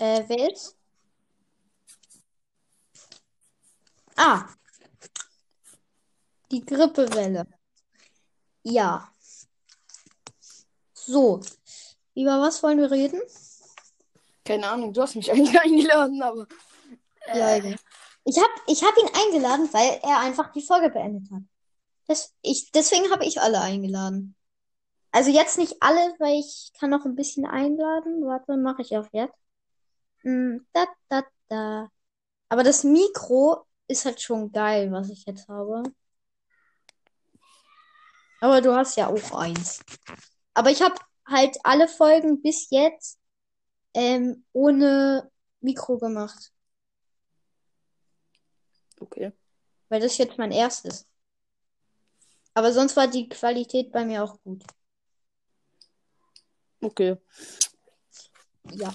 Äh, wer ist? Ah. Die Grippewelle. Ja. So. Über was wollen wir reden? Keine Ahnung, du hast mich eigentlich eingeladen, aber. Ja, egal. Ich habe ich hab ihn eingeladen, weil er einfach die Folge beendet hat. Das, ich, deswegen habe ich alle eingeladen. Also jetzt nicht alle, weil ich kann noch ein bisschen einladen. Warte, mache ich auch jetzt. Mm, da, da, da. Aber das Mikro ist halt schon geil, was ich jetzt habe. Aber du hast ja auch eins. Aber ich habe halt alle Folgen bis jetzt ähm, ohne Mikro gemacht. Okay. Weil das jetzt mein erstes. Aber sonst war die Qualität bei mir auch gut. Okay. Ja.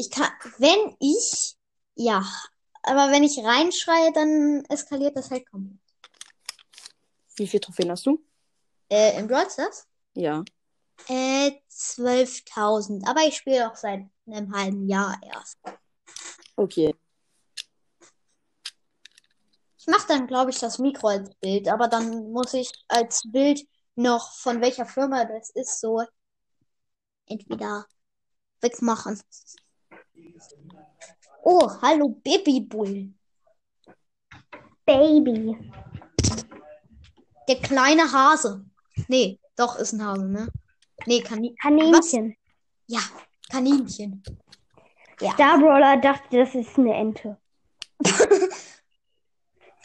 Ich kann, wenn ich, ja, aber wenn ich reinschreie, dann eskaliert das halt komplett. Wie viele Trophäen hast du? Äh, im Brawl Stars? Ja. Äh, 12.000. Aber ich spiele auch seit einem halben Jahr erst. Okay. Ich mache dann, glaube ich, das Mikro als Bild, aber dann muss ich als Bild noch von welcher Firma das ist, so entweder wegmachen. Oh, hallo Babybull. Baby. Der kleine Hase. Nee, doch, ist ein Hase, ne? Nee, Kanin Kaninchen. ja, Kaninchen. Ja. Starbrawler dachte, das ist eine Ente.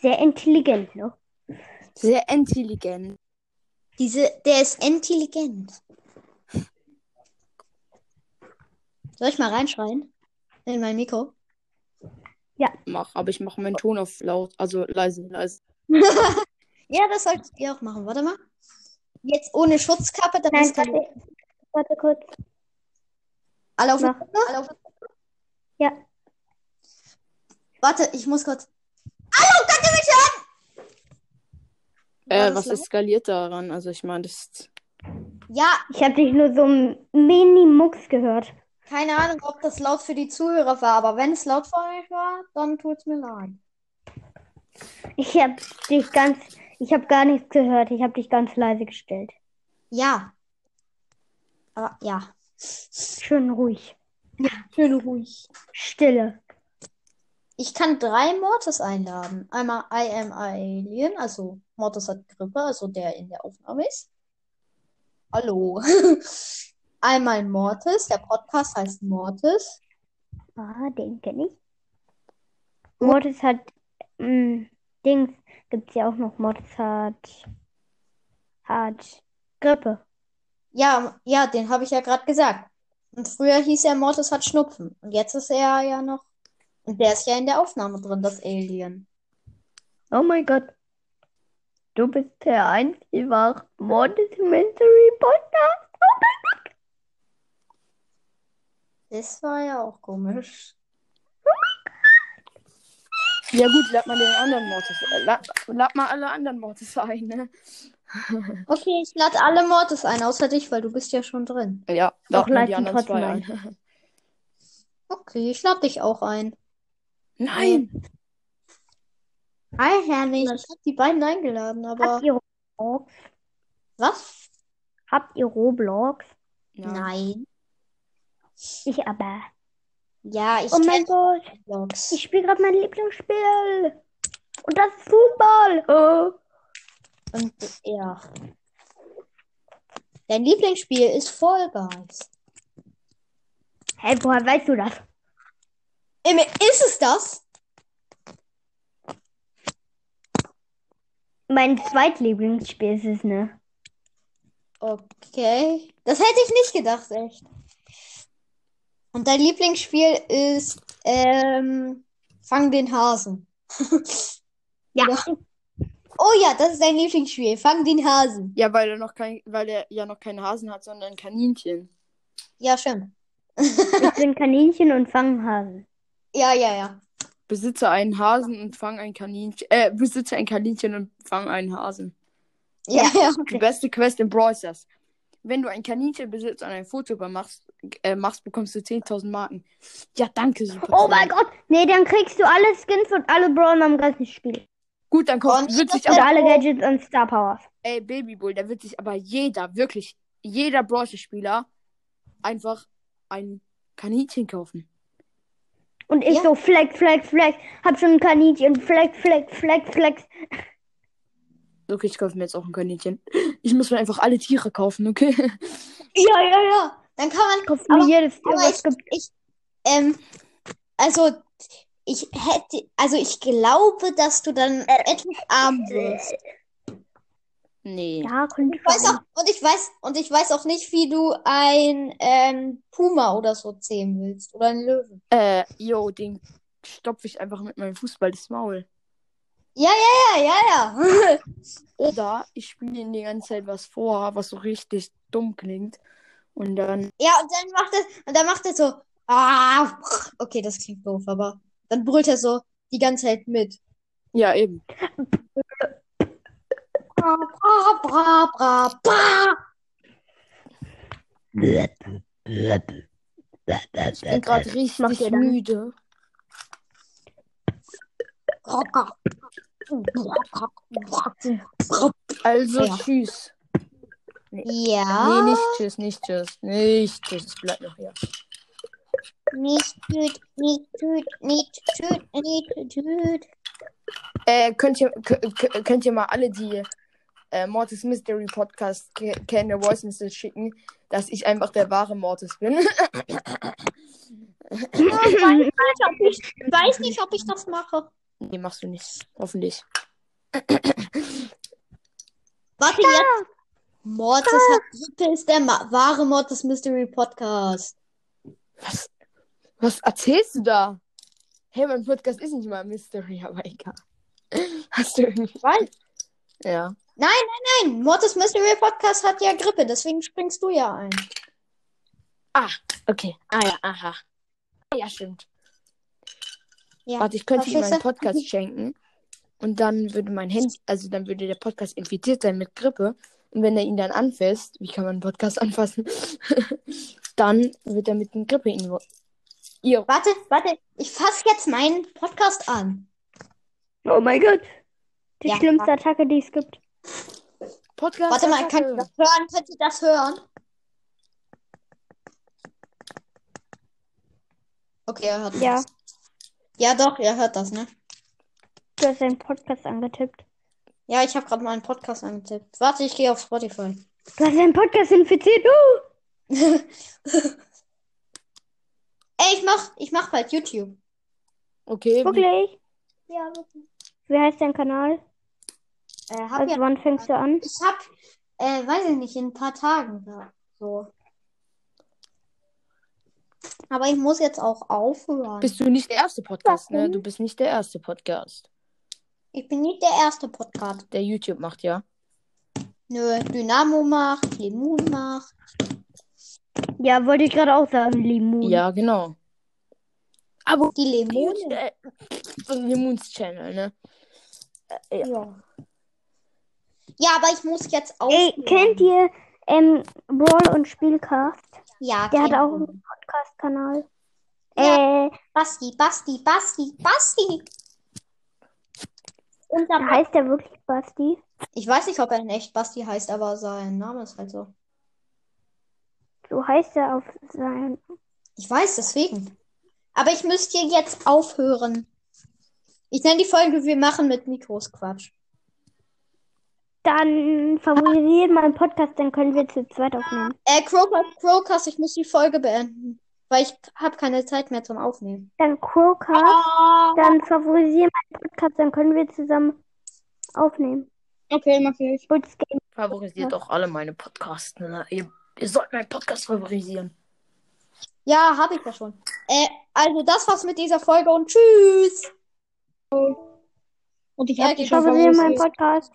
Sehr intelligent, ne? Sehr intelligent. Diese, der ist intelligent. Soll ich mal reinschreien? In mein Mikro? Mach, aber ich mache meinen Ton auf laut, also leise, leise. Ja, das solltet ihr auch machen. Warte mal. Jetzt ohne Schutzkappe, dann Nein, ist kein... warte, warte kurz. Alle auf. Alle auf Ja. Warte, ich muss kurz. Hallo, könnt ihr mich hören? Äh, was eskaliert daran? Also ich meine, das ist. Ja, Ich habe dich nur so mini-mux gehört. Keine Ahnung, ob das laut für die Zuhörer war, aber wenn es laut für euch war, dann tut's mir leid. Ich habe dich ganz, ich habe gar nichts gehört. Ich habe dich ganz leise gestellt. Ja. Aber ja. Schön ruhig. Schön ruhig. Stille. Ich kann drei Mortis einladen. Einmal I am Alien, also Mortis hat Grippe, also der in der Aufnahme ist. Hallo. Einmal Mortis, der Podcast heißt Mortis. Ah, den kenne ich. Mortis hat, mh, Dings, gibt's ja auch noch. Mortis hat, hat Grippe. Ja, ja, den habe ich ja gerade gesagt. Und früher hieß er Mortis hat Schnupfen. Und jetzt ist er ja noch. Und der ist ja in der Aufnahme drin, das Alien. Oh mein Gott. Du bist der einzige Mortis Mystery Podcast. Das war ja auch komisch. Ja gut, lad mal den anderen Mortis. Äh, lad, lad mal alle anderen Mortis ein, ne? Okay, ich lade alle Mortis ein, außer dich, weil du bist ja schon drin. Ja, Doch, lad mal lad die anderen zwei ein. ein. Okay, ich lade dich auch ein. Nein! Hi, Herrlich. Ich habe die beiden eingeladen, aber Habt ihr Roblox? was? Habt ihr Roblox? Ja. Nein. Ich aber. Ja, ich Oh mein Gott. Roblox. Ich spiele gerade mein Lieblingsspiel. Und das ist Fußball. Oh. Und ja. Dein Lieblingsspiel ist Fall Guys. Hä, woher weißt du das? Emil, ist es das? Mein zweitlieblingsspiel ist es, ne? Okay. Das hätte ich nicht gedacht, echt. Und dein Lieblingsspiel ist ähm, Fang den Hasen. Ja. Oh ja, das ist dein Lieblingsspiel. Fang den Hasen. Ja, weil er noch kein, weil er ja noch keinen Hasen hat, sondern ein Kaninchen. Ja, stimmt. Ich bin Kaninchen und Fanghasen. Ja, ja, ja. Besitze einen Hasen und fang ein Kaninchen. Äh, besitze ein Kaninchen und fang einen Hasen. Ja, ja. Die beste Quest in Brawl Stars. Wenn du ein Kaninchen besitzt und ein Foto über machst, äh, machst, bekommst du 10.000 Marken. Ja, danke, super. Oh mein Gott. Nee, dann kriegst du alle Skins und alle Brawler im ganzen Spiel. Gut, dann kommt, Und wird sich aber, alle Gadgets und Star Powers. ey, Babybull, da wird sich aber jeder, wirklich, jeder Brawler-Spieler einfach ein Kaninchen kaufen. Und ich Ja. so Flex, Flex, Flex. Hab schon ein Kaninchen. Flex, Flex, Flex, Flex. Okay, ich kaufe mir jetzt auch ein Kaninchen. Ich muss mir einfach alle Tiere kaufen, okay? Ja, ja, ja. Dann kann man. Kauf Aber- mir jedes Aber ich, ich, ähm, also, ich hätte, also ich glaube, dass du dann etwas arm wirst. Nee. Ja, könnte Ich weiß auch, und ich weiß, und ich weiß auch nicht, wie du ein ähm, Puma oder so zähmen willst. Oder ein Löwen. Äh, yo, den stopfe ich einfach mit meinem Fußball das Maul. Ja, ja, ja, ja. Oder ich spiele ihm die ganze Zeit was vor, was so richtig dumm klingt. Und dann. ja, und dann macht er, und dann macht er so, ah, okay, das klingt doof, aber dann brüllt er so die ganze Zeit mit. Ja, eben. Bra, bra, bra, bra, bra. Ich bin gerade richtig müde. Also, Ja. Tschüss. Ja, Nee, nicht tschüss, nicht tschüss. Nicht tschüss. Es bleibt noch hier. nicht tüt, nicht tüt, nicht tüt, nicht tüt. Äh, könnt ihr, könnt ihr mal alle, die äh, Mortis Mystery Podcast ke kennen, eine Voice Message schicken, dass ich einfach der wahre Mortis bin? Ich weiß nicht, ob ich, weiß nicht, ob ich das mache. nee, machst du nicht. Hoffentlich. Warte jetzt. Mortis hat Grippe ist der ma wahre Mortis Mystery Podcast. Was, was erzählst du da? Hey, mein Podcast ist nicht mal Mystery, aber egal. Hast du irgendwie. Was? Ja. Nein, Mortis Mystery Podcast hat ja Grippe, deswegen springst du ja ein. Ah, okay. Ah ja, aha. Ah, Ja, stimmt. Ja. Warte, ich könnte ihm Verstehst einen du? Podcast schenken. Und dann würde mein Handy, also dann würde der Podcast infiziert sein mit Grippe. Und wenn er ihn dann anfasst, wie kann man einen Podcast anfassen? dann wird er mit dem Grippe ihn. Ihr. Warte, warte, ich fasse jetzt meinen Podcast an. Oh mein Gott. Die Ja. schlimmste Attacke, die es gibt. Podcast. Warte mal, könnt ihr das hören? Könnt ihr das hören? Okay, er hört Ja. das. Ja, doch, er hört das, ne? Du hast deinen Podcast angetippt. Ja, ich habe gerade meinen Podcast angetippt. Warte, ich gehe auf Spotify. Du hast deinen Podcast infiziert. Uh! Ey, ich mach, ich mach bald YouTube. Okay. wie- Wirklich? Ja, wirklich. Wie heißt dein Kanal? Äh, hab Also ja, wann fängst du an? ich hab, äh, weiß ich nicht, in ein paar Tagen da. So. Aber ich muss jetzt auch aufhören. Bist du nicht der erste Podcast, ne? Du bist nicht der erste Podcast, Ich bin nicht der erste Podcast. der YouTube macht, ja? Nö, Dynamo macht, Lemon macht. Ja, wollte ich gerade auch sagen, Limon. Ja, genau. Aber Die Lemone. äh, Lemons Channel, ne? Äh, ja. Ja. Ja, aber ich muss jetzt Ey, aufhören. kennt ihr ähm, Brawl und Spielcast? Ja, Der hat auch einen Podcast-Kanal. Ja. Äh, Basti, Basti, Basti, Basti. Unser da heißt der wirklich Basti. Ich weiß nicht, ob er in echt Basti heißt, aber sein Name ist halt so. So heißt er auf seinem. Ich weiß, deswegen. Aber ich müsste jetzt aufhören. Ich nenne die Folge Wir machen mit Mikros Quatsch. Dann favorisiert mal einen Podcast, dann können wir zu zweit aufnehmen. Äh, Crowcast, Crowcast, ich muss die Folge beenden. Weil ich habe keine Zeit mehr zum Aufnehmen. Dann Crowcast, Ah, dann favorisieren mal einen Podcast, dann können wir zusammen aufnehmen. okay, mach ich. Favorisiert auch alle meine Podcasts. Ne? Ihr, ihr sollt meinen Podcast favorisieren. Ja, habe ich ja schon. Äh, also das war's mit dieser Folge und tschüss. Und ich Ja, hab die ich schon Favorisieren mal einen favorisiert. Podcast.